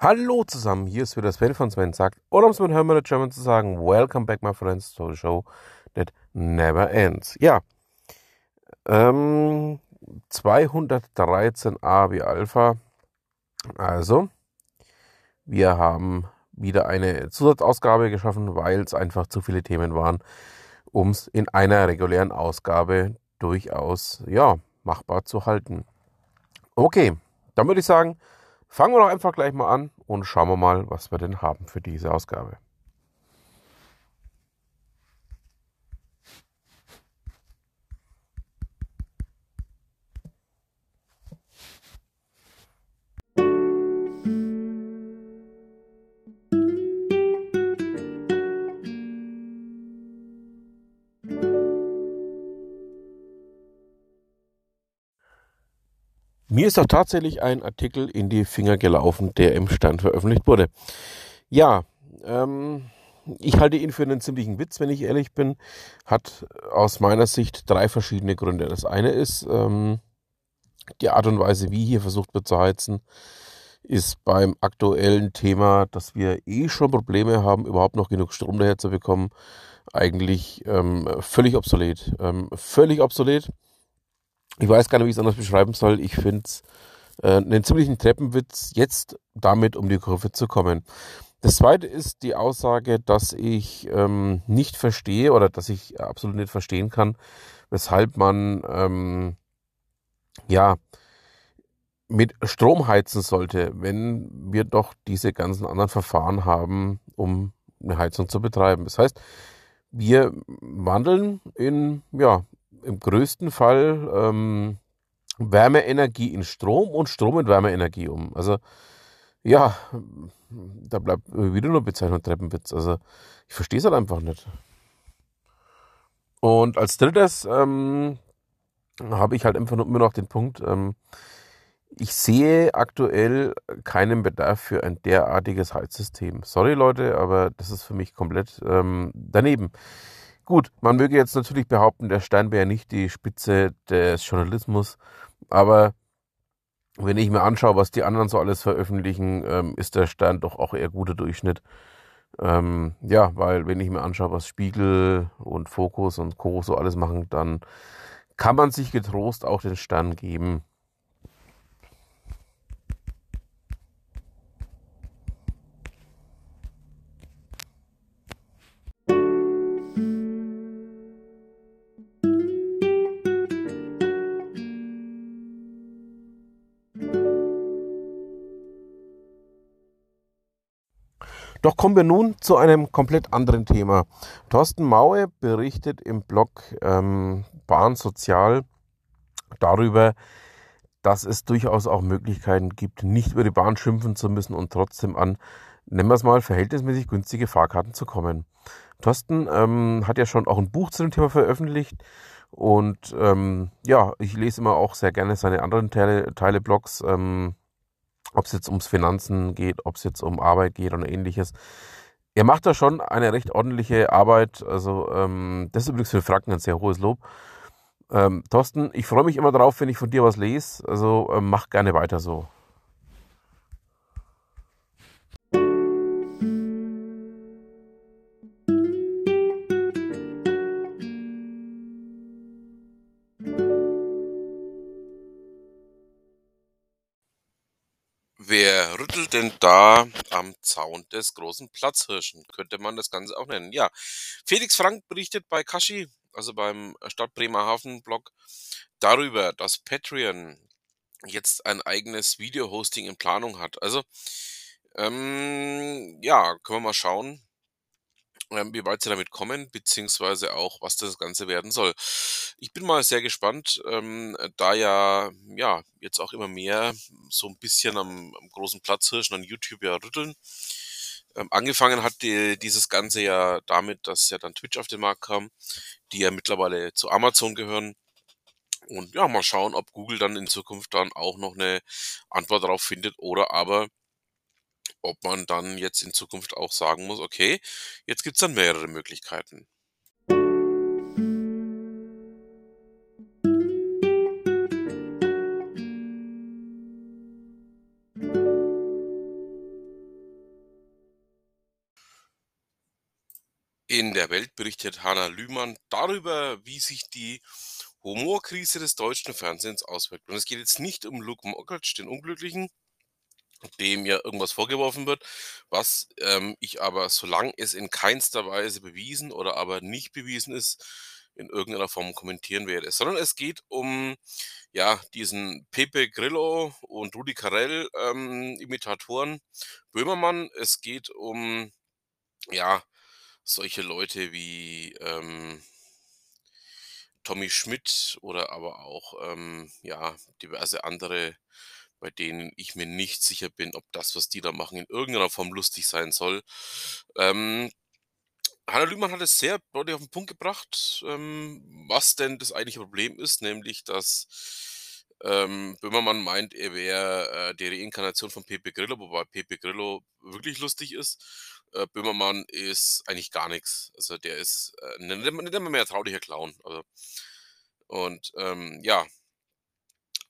Hallo zusammen, hier ist wieder Sven von Sven sagt, oder um es mit Hermann German zu sagen, Welcome back my friends to the show that never ends. Ja, ähm, 213a wie Alpha, also wir haben wieder eine Zusatzausgabe geschaffen, weil es einfach zu viele Themen waren, um es in einer regulären Ausgabe durchaus, ja, machbar zu halten. Okay, dann würde ich sagen, Fangen wir doch einfach gleich mal an und schauen wir mal, was wir denn haben für diese Ausgabe. Mir ist auch tatsächlich ein Artikel in die Finger gelaufen, der im Stand veröffentlicht wurde. Ja, ähm, ich halte ihn für einen ziemlichen Witz, wenn ich ehrlich bin. Hat aus meiner Sicht drei verschiedene Gründe. Das eine ist ähm, die Art und Weise, wie hier versucht wird zu heizen, ist beim aktuellen Thema, dass wir eh schon Probleme haben, überhaupt noch genug Strom daher zu bekommen, eigentlich ähm, völlig obsolet. Ähm, völlig obsolet ich weiß gar nicht, wie ich es anders beschreiben soll. Ich finde es äh, einen ziemlichen Treppenwitz, jetzt damit um die Kurve zu kommen. Das zweite ist die Aussage, dass ich ähm, nicht verstehe oder dass ich absolut nicht verstehen kann, weshalb man ähm, ja mit Strom heizen sollte, wenn wir doch diese ganzen anderen Verfahren haben, um eine Heizung zu betreiben. Das heißt, wir wandeln in ja im größten Fall ähm, Wärmeenergie in Strom und Strom in Wärmeenergie um. Also ja, da bleibt wieder nur Bezeichnung Treppenwitz. Also ich verstehe es halt einfach nicht. Und als drittes ähm, habe ich halt einfach nur immer noch den Punkt, ähm, ich sehe aktuell keinen Bedarf für ein derartiges Heizsystem. Sorry Leute, aber das ist für mich komplett ähm, daneben. Gut, man möge jetzt natürlich behaupten, der Stein wäre nicht die Spitze des Journalismus, aber wenn ich mir anschaue, was die anderen so alles veröffentlichen, ähm, ist der Stern doch auch eher guter Durchschnitt. Ähm, ja, weil wenn ich mir anschaue, was Spiegel und Fokus und Co. so alles machen, dann kann man sich getrost auch den Stern geben. Doch kommen wir nun zu einem komplett anderen Thema. Thorsten Maue berichtet im Blog ähm, Bahn Sozial darüber, dass es durchaus auch Möglichkeiten gibt, nicht über die Bahn schimpfen zu müssen und trotzdem an, nennen wir es mal, verhältnismäßig günstige Fahrkarten zu kommen. Thorsten ähm, hat ja schon auch ein Buch zu dem Thema veröffentlicht und ähm, ja, ich lese immer auch sehr gerne seine anderen Teile, Teile Blogs. Ähm, ob es jetzt ums Finanzen geht, ob es jetzt um Arbeit geht oder ähnliches. Er macht da schon eine recht ordentliche Arbeit. Also ähm, das ist übrigens für Franken ein sehr hohes Lob. Ähm, Thorsten, ich freue mich immer darauf, wenn ich von dir was lese. Also ähm, mach gerne weiter so. Wer rüttelt denn da am Zaun des großen Platzhirschen? Könnte man das Ganze auch nennen. Ja, Felix Frank berichtet bei Kashi, also beim Stadt Bremerhaven-Blog, darüber, dass Patreon jetzt ein eigenes Video-Hosting in Planung hat. Also, ähm, ja, können wir mal schauen, wie weit sie damit kommen, beziehungsweise auch, was das Ganze werden soll. Ich bin mal sehr gespannt, ähm, da ja, ja, jetzt auch immer mehr so ein bisschen am, am großen Platzhirschen an YouTube ja rütteln. Ähm, angefangen hat die, dieses Ganze ja damit, dass ja dann Twitch auf den Markt kam, die ja mittlerweile zu Amazon gehören. Und ja, mal schauen, ob Google dann in Zukunft dann auch noch eine Antwort darauf findet oder aber ob man dann jetzt in Zukunft auch sagen muss, okay, jetzt gibt es dann mehrere Möglichkeiten. In der Welt berichtet Hanna Lühmann darüber, wie sich die Humorkrise des deutschen Fernsehens auswirkt. Und es geht jetzt nicht um Luke Mockridge, den Unglücklichen, dem ja irgendwas vorgeworfen wird, was ähm, ich aber, solange es in keinster Weise bewiesen oder aber nicht bewiesen ist, in irgendeiner Form kommentieren werde. Sondern es geht um ja, diesen Pepe Grillo und Rudi Carell ähm, Imitatoren Böhmermann. Es geht um ja, solche Leute wie ähm, Tommy Schmidt oder aber auch ähm, ja, diverse andere, bei denen ich mir nicht sicher bin, ob das, was die da machen, in irgendeiner Form lustig sein soll. Ähm, Hanna Lühmann hat es sehr deutlich auf den Punkt gebracht, ähm, was denn das eigentliche Problem ist, nämlich dass ähm, Böhmermann meint, er wäre äh, die Reinkarnation von Pepe Grillo, wobei Pepe Grillo wirklich lustig ist. Äh, Böhmermann ist eigentlich gar nichts. Also der ist äh, nennt man mehr traulicher Clown. Also, und ähm, ja,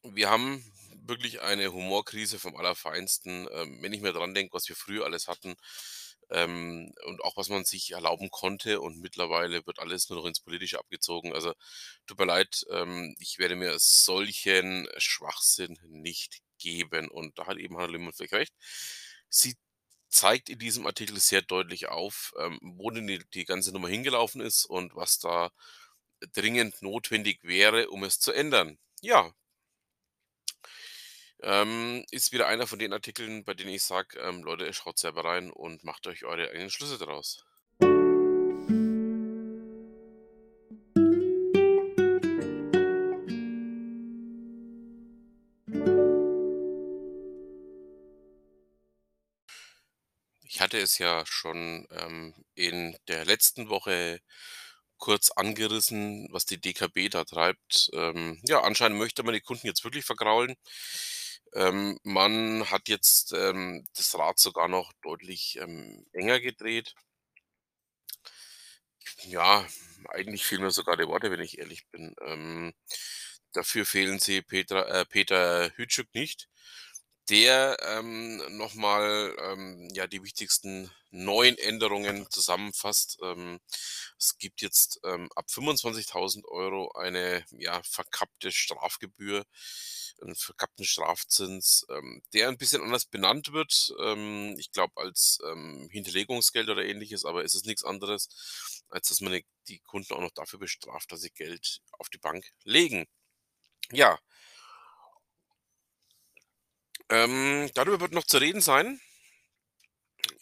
wir haben wirklich eine Humorkrise vom Allerfeinsten. Ähm, wenn ich mir dran denke, was wir früher alles hatten ähm, und auch was man sich erlauben konnte und mittlerweile wird alles nur noch ins Politische abgezogen. Also tut mir leid, ähm, ich werde mir solchen Schwachsinn nicht geben und da hat eben Hannah Lehmann vielleicht recht. Sie zeigt in diesem Artikel sehr deutlich auf, ähm, wo denn die, die ganze Nummer hingelaufen ist und was da dringend notwendig wäre, um es zu ändern. Ja, ähm, ist wieder einer von den Artikeln, bei denen ich sage, ähm, Leute, schaut selber rein und macht euch eure eigenen Schlüsse daraus. Ich hatte es ja schon ähm, in der letzten Woche kurz angerissen, was die DKB da treibt. Ähm, ja, anscheinend möchte man die Kunden jetzt wirklich vergraulen. Ähm, man hat jetzt ähm, das Rad sogar noch deutlich ähm, enger gedreht. Ja, eigentlich fehlen mir sogar die Worte, wenn ich ehrlich bin. Ähm, dafür fehlen sie Petra, äh, Peter Hütschuk nicht der ähm, nochmal ähm, ja, die wichtigsten neuen Änderungen zusammenfasst. Ähm, es gibt jetzt ab 25.000 Euro eine ja, verkappte Strafgebühr, einen verkappten Strafzins, ähm, der ein bisschen anders benannt wird. Ähm, ich glaube als ähm, Hinterlegungsgeld oder ähnliches, aber es ist nichts anderes, als dass man die Kunden auch noch dafür bestraft, dass sie Geld auf die Bank legen. Ja, ähm, darüber wird noch zu reden sein.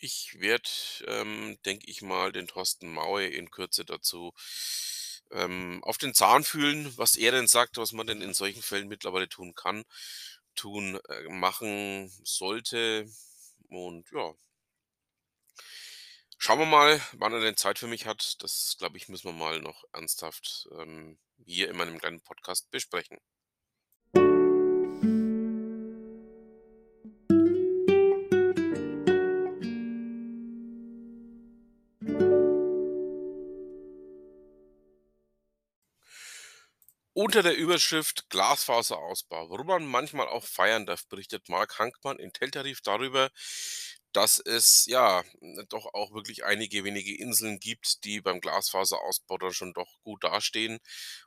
Ich werde, ähm, denke ich mal, den Thorsten Maue in Kürze dazu ähm, auf den Zahn fühlen, was er denn sagt, was man denn in solchen Fällen mittlerweile tun kann, tun, äh, machen sollte. Und ja, schauen wir mal, wann er denn Zeit für mich hat. Das, glaube ich, müssen wir mal noch ernsthaft ähm, hier in meinem kleinen Podcast besprechen. Unter der Überschrift Glasfaserausbau, warum man manchmal auch feiern darf, berichtet Mark Hankmann in Teltarif darüber, dass es ja doch auch wirklich einige wenige Inseln gibt, die beim Glasfaserausbau dann schon doch gut dastehen,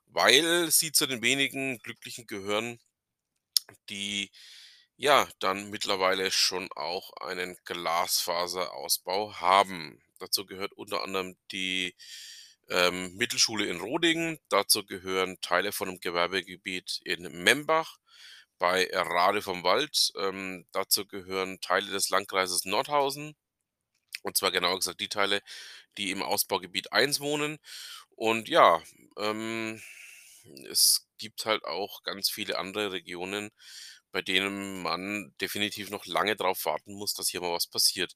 weil sie zu den wenigen Glücklichen gehören, die ja dann mittlerweile schon auch einen Glasfaserausbau haben. Dazu gehört unter anderem die ähm, Mittelschule in Rodingen. Dazu gehören Teile von einem Gewerbegebiet in Membach bei Rade vom Wald. Ähm, dazu gehören Teile des Landkreises Nordhausen. Und zwar genauer gesagt die Teile, die im Ausbaugebiet 1 wohnen. Und ja, ähm, es gibt halt auch ganz viele andere Regionen, bei denen man definitiv noch lange darauf warten muss, dass hier mal was passiert.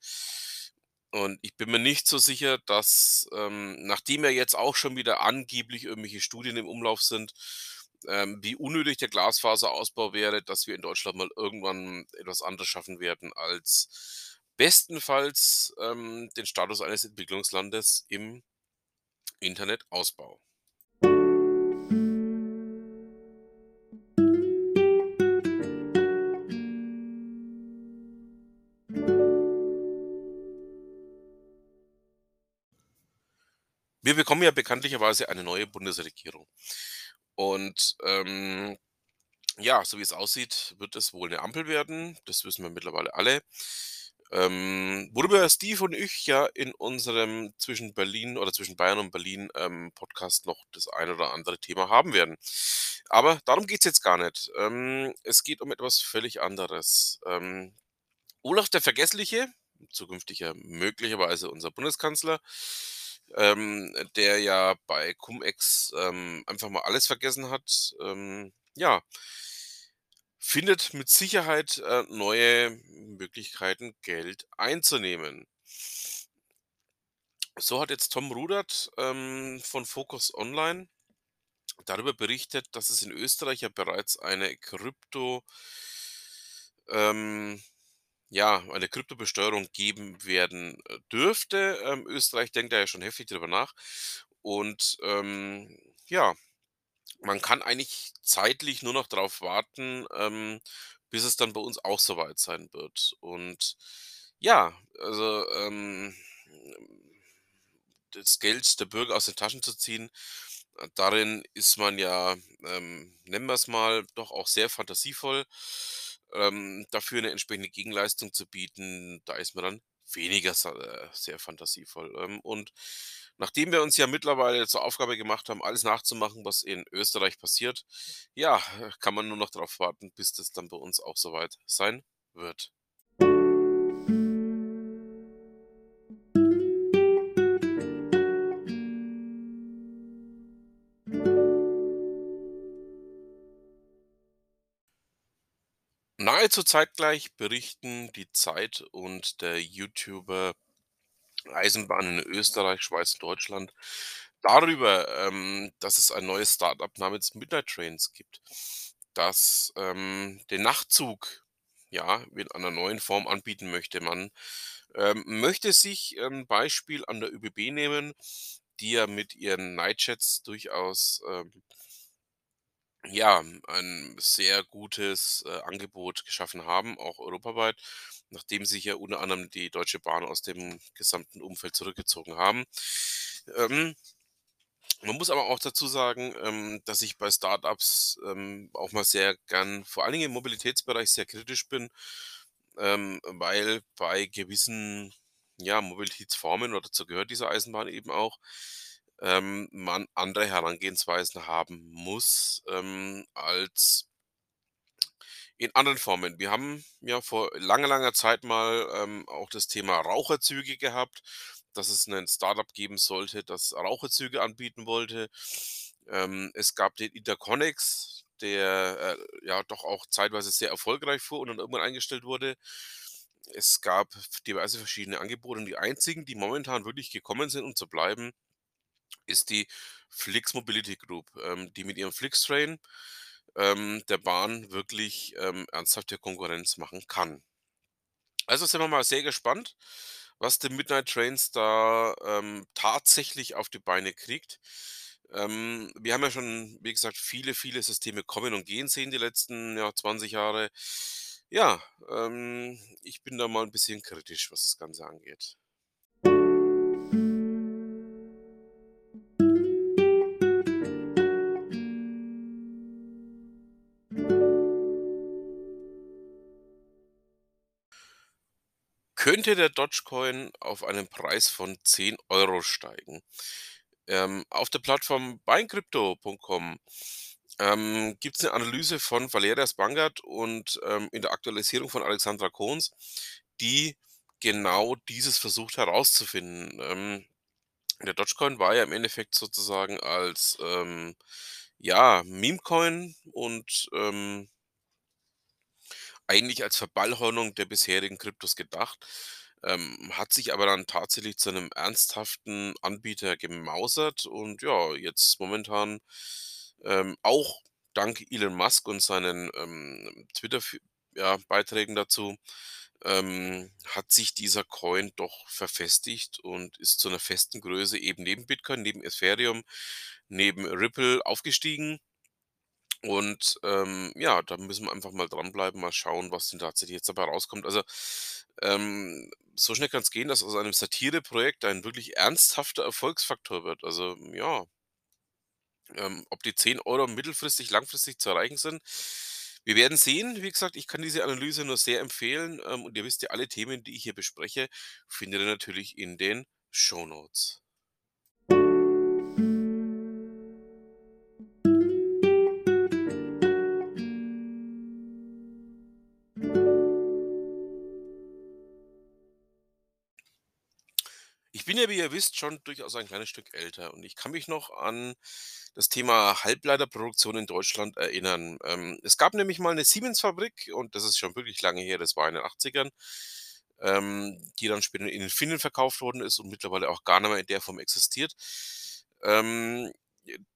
Und ich bin mir nicht so sicher, dass, ähm, nachdem ja jetzt auch schon wieder angeblich irgendwelche Studien im Umlauf sind, ähm, wie unnötig der Glasfaserausbau wäre, dass wir in Deutschland mal irgendwann etwas anderes schaffen werden als bestenfalls ähm, den Status eines Entwicklungslandes im Internetausbau. Wir bekommen ja bekanntlicherweise eine neue Bundesregierung. Und ähm, ja, so wie es aussieht, wird es wohl eine Ampel werden. Das wissen wir mittlerweile alle. Ähm, worüber Steve und ich ja in unserem zwischen Berlin oder zwischen Bayern und Berlin ähm, Podcast noch das ein oder andere Thema haben werden. Aber darum geht es jetzt gar nicht. Ähm, es geht um etwas völlig anderes. Ähm, Olaf der Vergessliche, zukünftiger möglicherweise unser Bundeskanzler, ähm, der ja bei Cum-Ex ähm, einfach mal alles vergessen hat, ähm, ja, findet mit Sicherheit äh, neue Möglichkeiten, Geld einzunehmen. So hat jetzt Tom Rudert ähm, von Focus Online darüber berichtet, dass es in Österreich ja bereits eine Krypto, ähm, ja, eine Kryptobesteuerung geben werden äh, dürfte. Ähm, Österreich denkt da ja schon heftig drüber nach. Und ähm, ja, man kann eigentlich zeitlich nur noch darauf warten, ähm, bis es dann bei uns auch soweit sein wird. Und ja, also ähm, das Geld der Bürger aus den Taschen zu ziehen, äh, darin ist man ja, ähm, nennen wir es mal, doch auch sehr fantasievoll. Ähm, dafür eine entsprechende Gegenleistung zu bieten, da ist man dann weniger äh, sehr fantasievoll. Ähm, und nachdem wir uns ja mittlerweile zur Aufgabe gemacht haben, alles nachzumachen, was in Österreich passiert, ja, kann man nur noch darauf warten, bis das dann bei uns auch soweit sein wird. Nahezu zeitgleich berichten die Zeit und der YouTuber Eisenbahnen in Österreich, Schweiz und Deutschland darüber, ähm, dass es ein neues Startup namens Midnight Trains gibt, das ähm, den Nachtzug ja in einer neuen Form anbieten möchte. Man ähm, möchte sich ein Beispiel an der ÖBB nehmen, die ja mit ihren Nightjets durchaus ähm, ja, ein sehr gutes, äh, Angebot geschaffen haben, auch europaweit, nachdem sich ja unter anderem die Deutsche Bahn aus dem gesamten Umfeld zurückgezogen haben. Ähm, man muss aber auch dazu sagen, ähm, dass ich bei Startups ähm, auch mal sehr gern, vor allen Dingen im Mobilitätsbereich, sehr kritisch bin, ähm, weil bei gewissen ja, Mobilitätsformen, oder dazu gehört diese Eisenbahn eben auch, ähm, man andere Herangehensweisen haben muss ähm, als in anderen Formen. Wir haben ja vor langer, langer Zeit mal ähm, auch das Thema Raucherzüge gehabt, dass es ein Startup geben sollte, das Raucherzüge anbieten wollte. Ähm, es gab den Interconnex, der äh, ja doch auch zeitweise sehr erfolgreich fuhr und dann irgendwann eingestellt wurde. Es gab diverse verschiedene Angebote und die einzigen, die momentan wirklich gekommen sind, um zu bleiben, ist die Flix Mobility Group, ähm, die mit ihrem Flixtrain ähm, der Bahn wirklich ähm, ernsthafte Konkurrenz machen kann. Also sind wir mal sehr gespannt, was die Midnight Trains da ähm, tatsächlich auf die Beine kriegt. Ähm, wir haben ja schon, wie gesagt, viele, viele Systeme kommen und gehen sehen die letzten ja, 20 Jahre. Ja, ähm, ich bin da mal ein bisschen kritisch, was das Ganze angeht. Könnte der Dogecoin auf einen Preis von 10 Euro steigen? Ähm, auf der Plattform buyingcrypto.com ähm, gibt es eine Analyse von Valeria Spangert und ähm, in der Aktualisierung von Alexandra Kohns, die genau dieses versucht herauszufinden. Ähm, der Dogecoin war ja im Endeffekt sozusagen als ähm, ja, Meme-Coin und ähm, eigentlich als Verballhornung der bisherigen Kryptos gedacht, ähm, hat sich aber dann tatsächlich zu einem ernsthaften Anbieter gemausert und ja, jetzt momentan ähm, auch dank Elon Musk und seinen ähm, Twitter-Beiträgen dazu ähm, hat sich dieser Coin doch verfestigt und ist zu einer festen Größe eben neben Bitcoin, neben Ethereum, neben Ripple aufgestiegen. Und ähm, ja, da müssen wir einfach mal dranbleiben, mal schauen, was denn tatsächlich jetzt dabei rauskommt. Also ähm, so schnell kann's gehen, dass aus einem Satireprojekt ein wirklich ernsthafter Erfolgsfaktor wird. Also, ja. Ähm, ob die 10 € mittelfristig, langfristig zu erreichen sind, wir werden sehen. Wie gesagt, ich kann diese Analyse nur sehr empfehlen, ähm, und ihr wisst ja, alle Themen, die ich hier bespreche, findet ihr natürlich in den Shownotes. Ich bin ja, wie ihr wisst, schon durchaus ein kleines Stück älter und ich kann mich noch an das Thema Halbleiterproduktion in Deutschland erinnern. Ähm, es gab nämlich mal 'ne Siemens-Fabrik und das ist schon wirklich lange her, das war in den 80ern, ähm, die dann später in Finnland verkauft worden ist und mittlerweile auch gar nicht mehr in der Form existiert, ähm,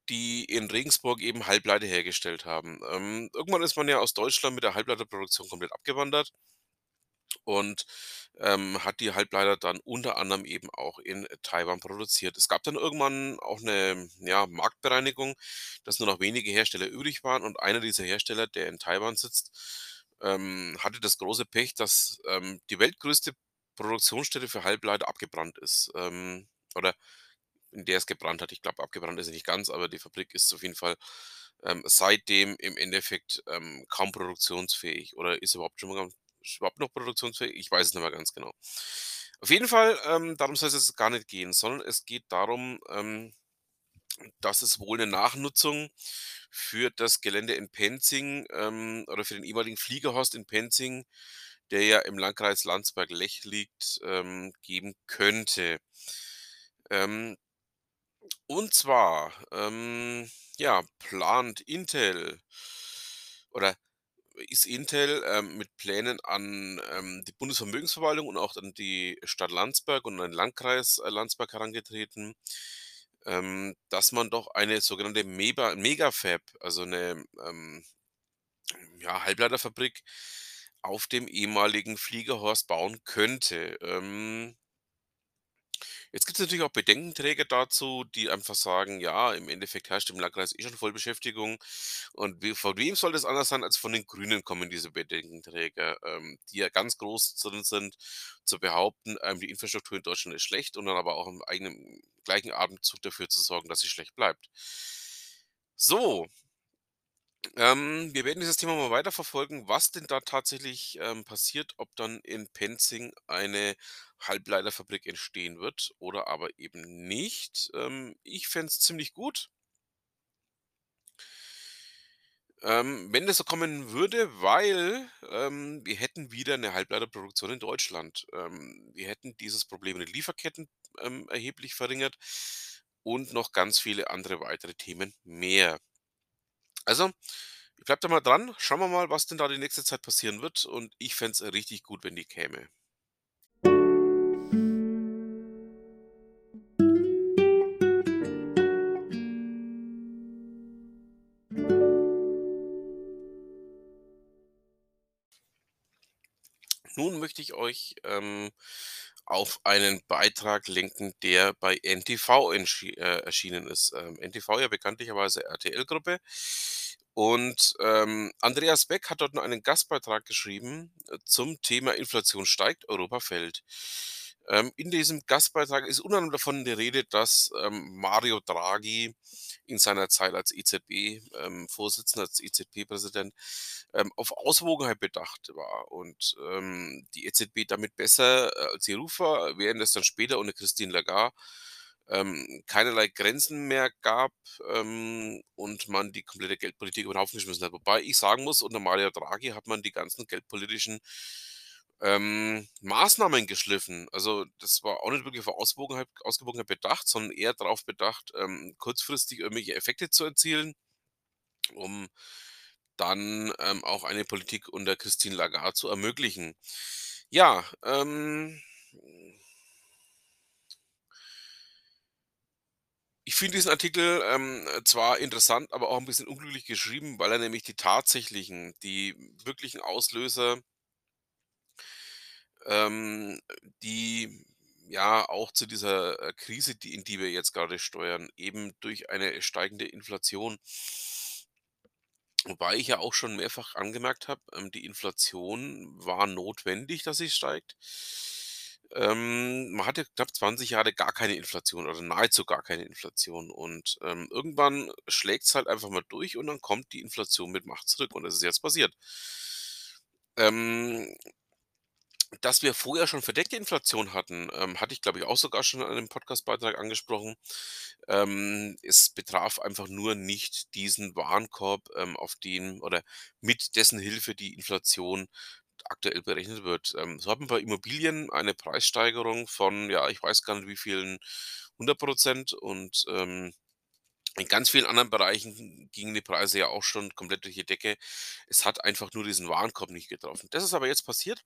die in Regensburg eben Halbleiter hergestellt haben. Ähm, irgendwann ist man ja aus Deutschland mit der Halbleiterproduktion komplett abgewandert und, ähm, hat die Halbleiter dann unter anderem eben auch in Taiwan produziert. Es gab dann irgendwann auch 'ne, ja, Marktbereinigung, dass nur noch wenige Hersteller übrig waren und einer dieser Hersteller, der in Taiwan sitzt, ähm, hatte das große Pech, dass, ähm, die weltgrößte Produktionsstätte für Halbleiter abgebrannt ist, ähm, oder in der es gebrannt hat. Ich glaube, abgebrannt ist sie nicht ganz, aber die Fabrik ist auf jeden Fall, ähm, seitdem im Endeffekt, ähm, kaum produktionsfähig oder ist überhaupt schon mal überhaupt noch produktionsfähig? Ich weiß es nicht mehr ganz genau. Auf jeden Fall, ähm, darum soll's jetzt gar nicht gehen, sondern es geht darum, ähm, dass es wohl 'ne Nachnutzung für das Gelände in Penzing, ähm, oder für den ehemaligen Fliegerhorst in Penzing, der ja im Landkreis Landsberg-Lech liegt, ähm, geben könnte. Ähm und zwar, ähm, ja, plant Intel oder ist Intel, ähm, mit Plänen an, ähm, die Bundesvermögensverwaltung und auch an die Stadt Landsberg und an den Landkreis, äh, Landsberg herangetreten, ähm, dass man doch eine sogenannte Meba Megafab, also 'ne, ähm, ja, Halbleiterfabrik auf dem ehemaligen Fliegerhorst bauen könnte. Jetzt gibt's natürlich auch Bedenkenträger dazu, die einfach sagen: „Ja, im Endeffekt herrscht im Landkreis eh schon Vollbeschäftigung.“ Und we von wem soll das anders sein als von den Grünen kommen diese Bedenkenträger, ähm, die ja ganz groß drin sind, zu behaupten, ähm, die Infrastruktur in Deutschland ist schlecht und dann aber auch im eigenen gleichen Atemzug dafür zu sorgen, dass sie schlecht bleibt. So ähm, wir werden dieses Thema mal weiterverfolgen, was denn da tatsächlich, ähm, passiert, ob dann in Penzing eine Halbleiterfabrik entstehen wird oder aber eben nicht. Ähm, ich fände es ziemlich gut ähm, wenn das so kommen würde, weil, ähm, wir hätten wieder 'ne Halbleiterproduktion in Deutschland. Ähm, wir hätten dieses Problem in den Lieferketten, erheblich verringert und noch ganz viele andere weitere Themen mehr. Also, ich bleibe da mal dran. Schauen wir mal, was denn da die nächste Zeit passieren wird und ich fände es richtig gut, wenn die käme. Nun möchte ich euch, ähm, auf einen Beitrag lenken, der bei NTV äh, erschienen ist. Ähm, NTV ja bekanntlicherweise RTL-Gruppe und, ähm, Andreas Beck hat dort nur einen Gastbeitrag geschrieben, äh, zum Thema „Inflation steigt, Europa fällt“. Ähm, in diesem Gastbeitrag ist anderem davon die Rede, dass, ähm, Mario Draghi in seiner Zeit als EZB ähm, als EZB-Präsident, ähm, auf Ausgewogenheit bedacht war und, ähm, die EZB damit besser, äh, als die RUFA, während es dann später unter Christine Lagarde, keinerlei Grenzen mehr gab, ähm, und man die komplette Geldpolitik über den Haufen geschmissen hat. Wobei ich sagen muss, unter Mario Draghi hat man die ganzen geldpolitischen, ähm, Maßnahmen geschliffen. Also, das war auch nicht wirklich auf Ausgewogenheit Ausgewogenheit bedacht, sondern eher darauf bedacht, ähm, kurzfristig irgendwelche Effekte zu erzielen, um dann, ähm, auch eine Politik unter Christine Lagarde zu ermöglichen. Ja, ähm ich finde diesen Artikel, ähm, zwar interessant, aber auch 'n bisschen unglücklich geschrieben, weil er nämlich die tatsächlichen die wirklichen Auslöser ähm, die ja auch zu dieser, äh, Krise, die in die wir jetzt grade steuern, eben durch eine steigende Inflation Wobei ich ja auch schon mehrfach angemerkt habe, ähm, die Inflation war notwendig, dass sie steigt. Ähm, man hatte knapp 20 Jahre gar keine Inflation oder nahezu gar keine Inflation und, ähm, irgendwann schlägt's halt einfach mal durch und dann kommt die Inflation mit Macht zurück und das ist jetzt passiert. Ähm dass wir vorher schon verdeckte Inflation hatten, ähm, hatte ich, glaube ich, auch sogar schon in einem Podcastbeitrag angesprochen. Ähm, es betraf einfach nur nicht diesen Warenkorb, ähm, auf den oder mit dessen Hilfe die Inflation aktuell berechnet wird. Ähm, so haben wir Immobilien eine Preissteigerung von, ja, ich weiß gar nicht wie vielen 100% und, ähm in ganz vielen anderen Bereichen gingen die Preise ja auch schon komplett durch die Decke. Es hat einfach nur diesen Warenkorb nicht getroffen. Das ist aber jetzt passiert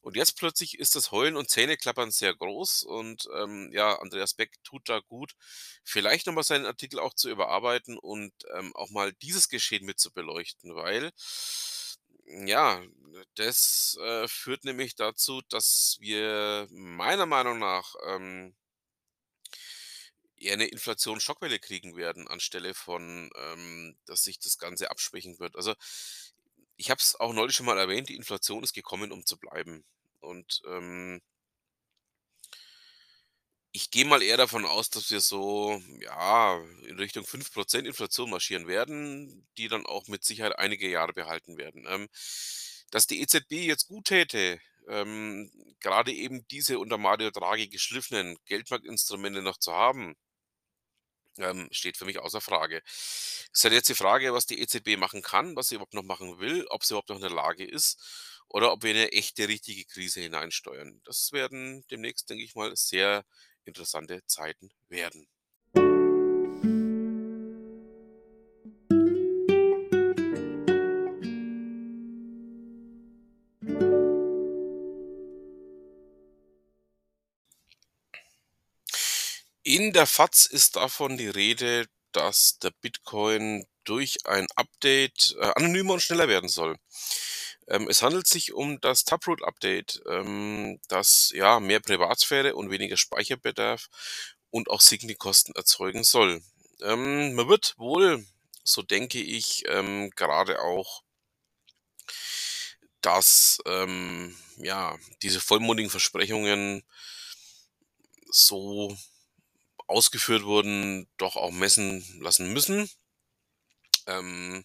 und jetzt plötzlich ist das Heulen und Zähneklappern sehr groß und, ähm, ja, Andreas Beck tut da gut, vielleicht noch mal seinen Artikel auch zu überarbeiten und, ähm, auch mal dieses Geschehen mit zu beleuchten, weil, ja, das, äh, führt nämlich dazu, dass wir meiner Meinung nach, ähm eher 'ne Inflationsschockwelle kriegen werden, anstelle von, ähm, dass sich das Ganze abschwächen wird. Also, ich habe es auch neulich schon mal erwähnt, die Inflation ist gekommen, um zu bleiben. Und, ähm ich gehe mal eher davon aus, dass wir so, ja, in Richtung 5% Inflation marschieren werden, die dann auch mit Sicherheit einige Jahre behalten werden. Ähm, dass die EZB jetzt gut täte, ähm, grade eben diese unter Mario Draghi geschliffenen Geldmarktinstrumente noch zu haben ähm, steht für mich außer Frage. Ist halt jetzt die Frage, was die EZB machen kann, was sie überhaupt noch machen will, ob sie überhaupt noch in der Lage ist oder ob wir in 'ne echte, richtige Krise hineinsteuern. Das werden demnächst, denke ich mal, sehr interessante Zeiten werden. In der FAZ ist davon die Rede, dass der Bitcoin durch ein Update, äh, anonymer und schneller werden soll. Ähm, es handelt sich um das Taproot-Update, ähm, das, ja, mehr Privatsphäre und weniger Speicherbedarf und auch sinkende erzeugen soll. Ähm, man wird wohl, so denke ich, gerade auch dass, ja, diese vollmundigen Versprechungen so ausgeführt wurden, doch auch messen lassen müssen. Ähm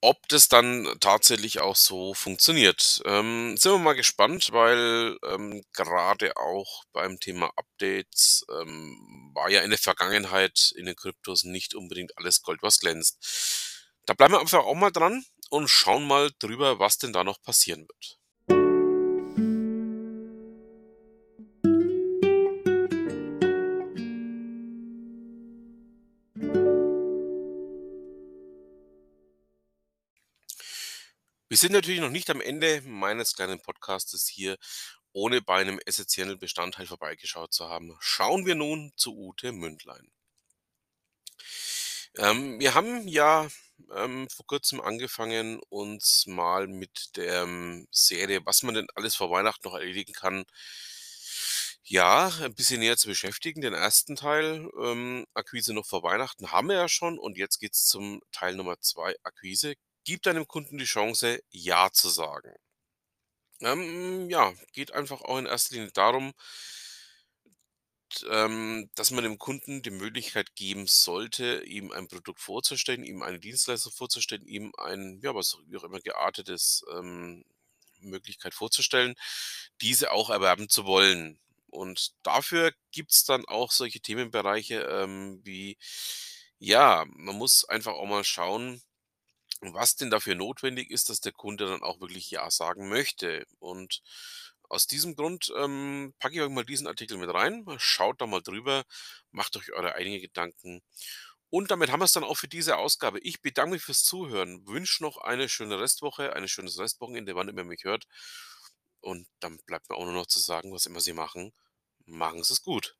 ob das dann tatsächlich auch so funktioniert. Ähm, sind wir mal gespannt, weil, ähm, gerade auch beim Thema Updates, ähm, war ja in der Vergangenheit in den Kryptos nicht unbedingt alles Gold, was glänzt. Da bleiben wir einfach auch mal dran und schauen mal drüber, was denn da noch passieren wird. Wir sind natürlich noch nicht am Ende meines kleinen Podcastes hier, ohne bei einem essenziellen Bestandteil vorbeigeschaut zu haben. Schauen wir nun zu Ute Mündlein. Ähm, wir haben ja, ähm, vor Kurzem angefangen, uns mal mit der ähm, Serie, was man denn alles vor Weihnachten noch erledigen kann ja, ein bisschen näher zu beschäftigen. Den ersten Teil, ähm, Akquise noch vor Weihnachten, haben wir ja schon und jetzt geht's zum Teil Nummer 2, Akquise. Gib deinem Kunden die Chance, ja zu sagen. Ähm, ja, geht einfach auch in erster Linie darum ähm, dass man dem Kunden die Möglichkeit geben sollte, ihm ein Produkt vorzustellen, ihm eine Dienstleistung vorzustellen, ihm ein, ja, was auch immer geartetes, ähm, Möglichkeit vorzustellen, diese auch erwerben zu wollen. Und dafür gibt's dann auch solche Themenbereiche, ähm, wie ja, man muss einfach auch mal schauen, was denn dafür notwendig ist, dass der Kunde dann auch wirklich ja sagen möchte. Und aus diesem Grund, ähm, packe ich euch mal diesen Artikel mit rein. Schaut da mal drüber, macht euch eure eigenen Gedanken. Und damit haben wir's dann auch für diese Ausgabe. Ich bedanke mich fürs Zuhören, wünsche noch eine schöne Restwoche, ein schönes Restwochenende, wann immer ihr mich hört. Und dann bleibt mir auch nur noch zu sagen, was immer Sie machen, machen Sie's gut.